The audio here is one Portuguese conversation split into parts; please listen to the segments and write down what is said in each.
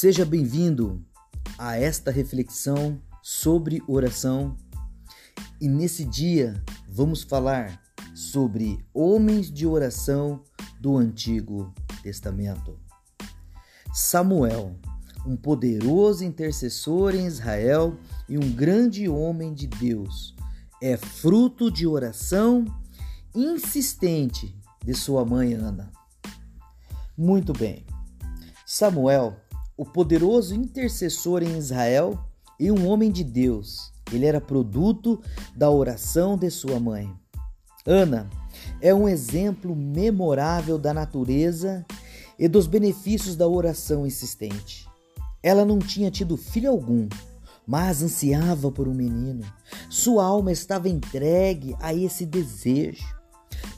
Seja bem-vindo a esta reflexão sobre oração. E nesse dia vamos falar sobre homens de oração do Antigo Testamento. Samuel, um poderoso intercessor em Israel e um grande homem de Deus, é fruto de oração insistente de sua mãe Ana. Muito bem. Samuel, o poderoso intercessor em Israel e um homem de Deus, ele era produto da oração de sua mãe. Ana é um exemplo memorável da natureza e dos benefícios da oração insistente. Ela não tinha tido filho algum, mas ansiava por um menino. Sua alma estava entregue a esse desejo.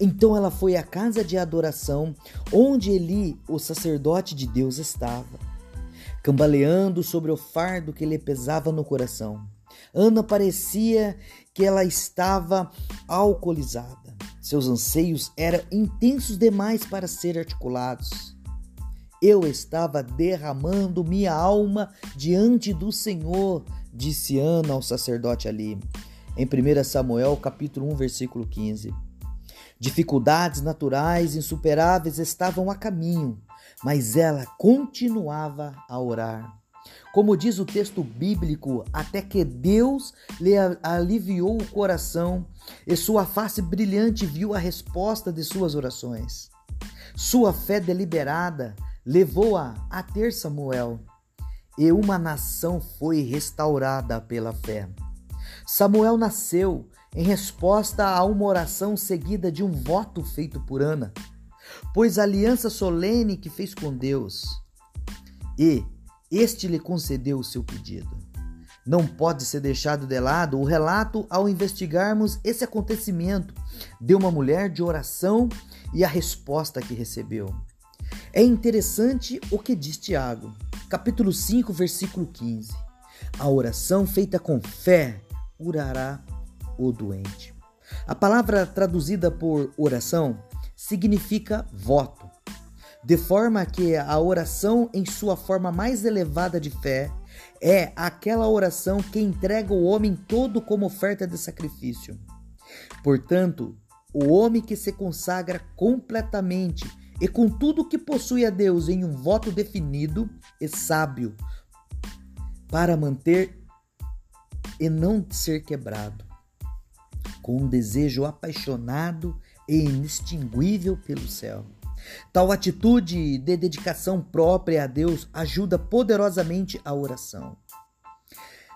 Então ela foi à casa de adoração, onde Eli, o sacerdote de Deus, estava, cambaleando sobre o fardo que lhe pesava no coração. Ana parecia que ela estava alcoolizada. Seus anseios eram intensos demais para ser articulados. Eu estava derramando minha alma diante do Senhor, disse Ana ao sacerdote ali. Em 1 Samuel, capítulo 1, versículo 15. Dificuldades naturais insuperáveis estavam a caminho, mas ela continuava a orar. Como diz o texto bíblico, até que Deus lhe aliviou o coração e sua face brilhante viu a resposta de suas orações. Sua fé deliberada levou-a a ter Samuel, e uma nação foi restaurada pela fé. Samuel nasceu em resposta a uma oração seguida de um voto feito por Ana, pois a aliança solene que fez com Deus, e este lhe concedeu o seu pedido. Não pode ser deixado de lado o relato ao investigarmos esse acontecimento de uma mulher de oração e a resposta que recebeu. É interessante o que diz Tiago, capítulo 5, versículo 15. A oração feita com fé curará o doente. A palavra traduzida por oração significa voto, de forma que a oração, em sua forma mais elevada de fé, é aquela oração que entrega o homem todo como oferta de sacrifício. Portanto, o homem que se consagra completamente e com tudo que possui a Deus em um voto definido e sábio para manter e não ser quebrado, com um desejo apaixonado e inextinguível pelo céu. Tal atitude de dedicação própria a Deus ajuda poderosamente a oração.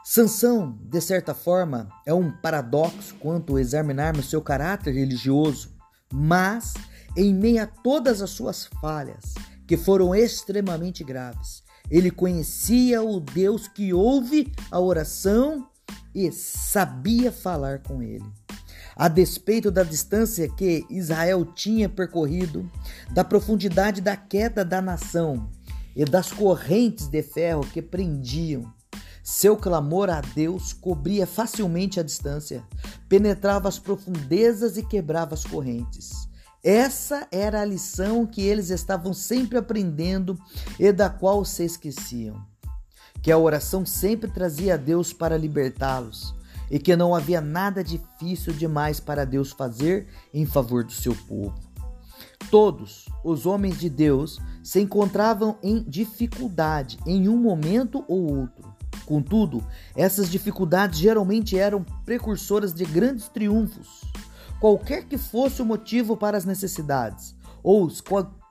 Sansão, de certa forma, é um paradoxo quanto examinarmos seu caráter religioso, mas em meio a todas as suas falhas, que foram extremamente graves. Ele conhecia o Deus que ouve a oração e sabia falar com ele. A despeito da distância que Israel tinha percorrido, da profundidade da queda da nação e das correntes de ferro que prendiam, seu clamor a Deus cobria facilmente a distância, penetrava as profundezas e quebrava as correntes. Essa era a lição que eles estavam sempre aprendendo e da qual se esqueciam. Que a oração sempre trazia a Deus para libertá-los e que não havia nada difícil demais para Deus fazer em favor do seu povo. Todos os homens de Deus se encontravam em dificuldade em um momento ou outro. Contudo, essas dificuldades geralmente eram precursoras de grandes triunfos qualquer que fosse o motivo para as necessidades, ou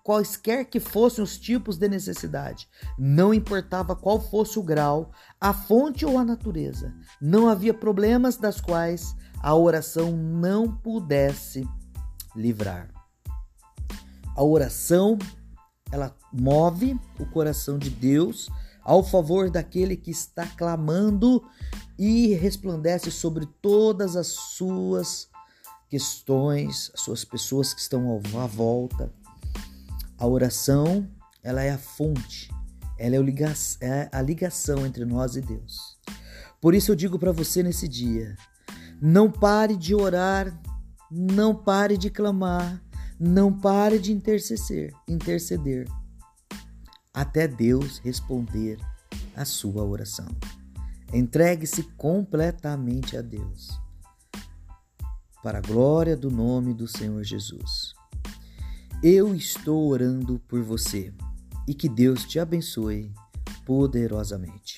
quaisquer que fossem os tipos de necessidade, não importava qual fosse o grau, a fonte ou a natureza, não havia problemas das quais a oração não pudesse livrar. A oração, ela move o coração de Deus ao favor daquele que está clamando e resplandece sobre todas as suas questões, as suas pessoas que estão à volta. A oração, ela é a fonte, ela é, é a ligação entre nós e Deus. Por isso eu digo para você nesse dia: não pare de orar, não pare de clamar, não pare de interceder, interceder. até Deus responder a sua oração. Entregue-se completamente a Deus, para a glória do nome do Senhor Jesus. Eu estou orando por você e que Deus te abençoe poderosamente.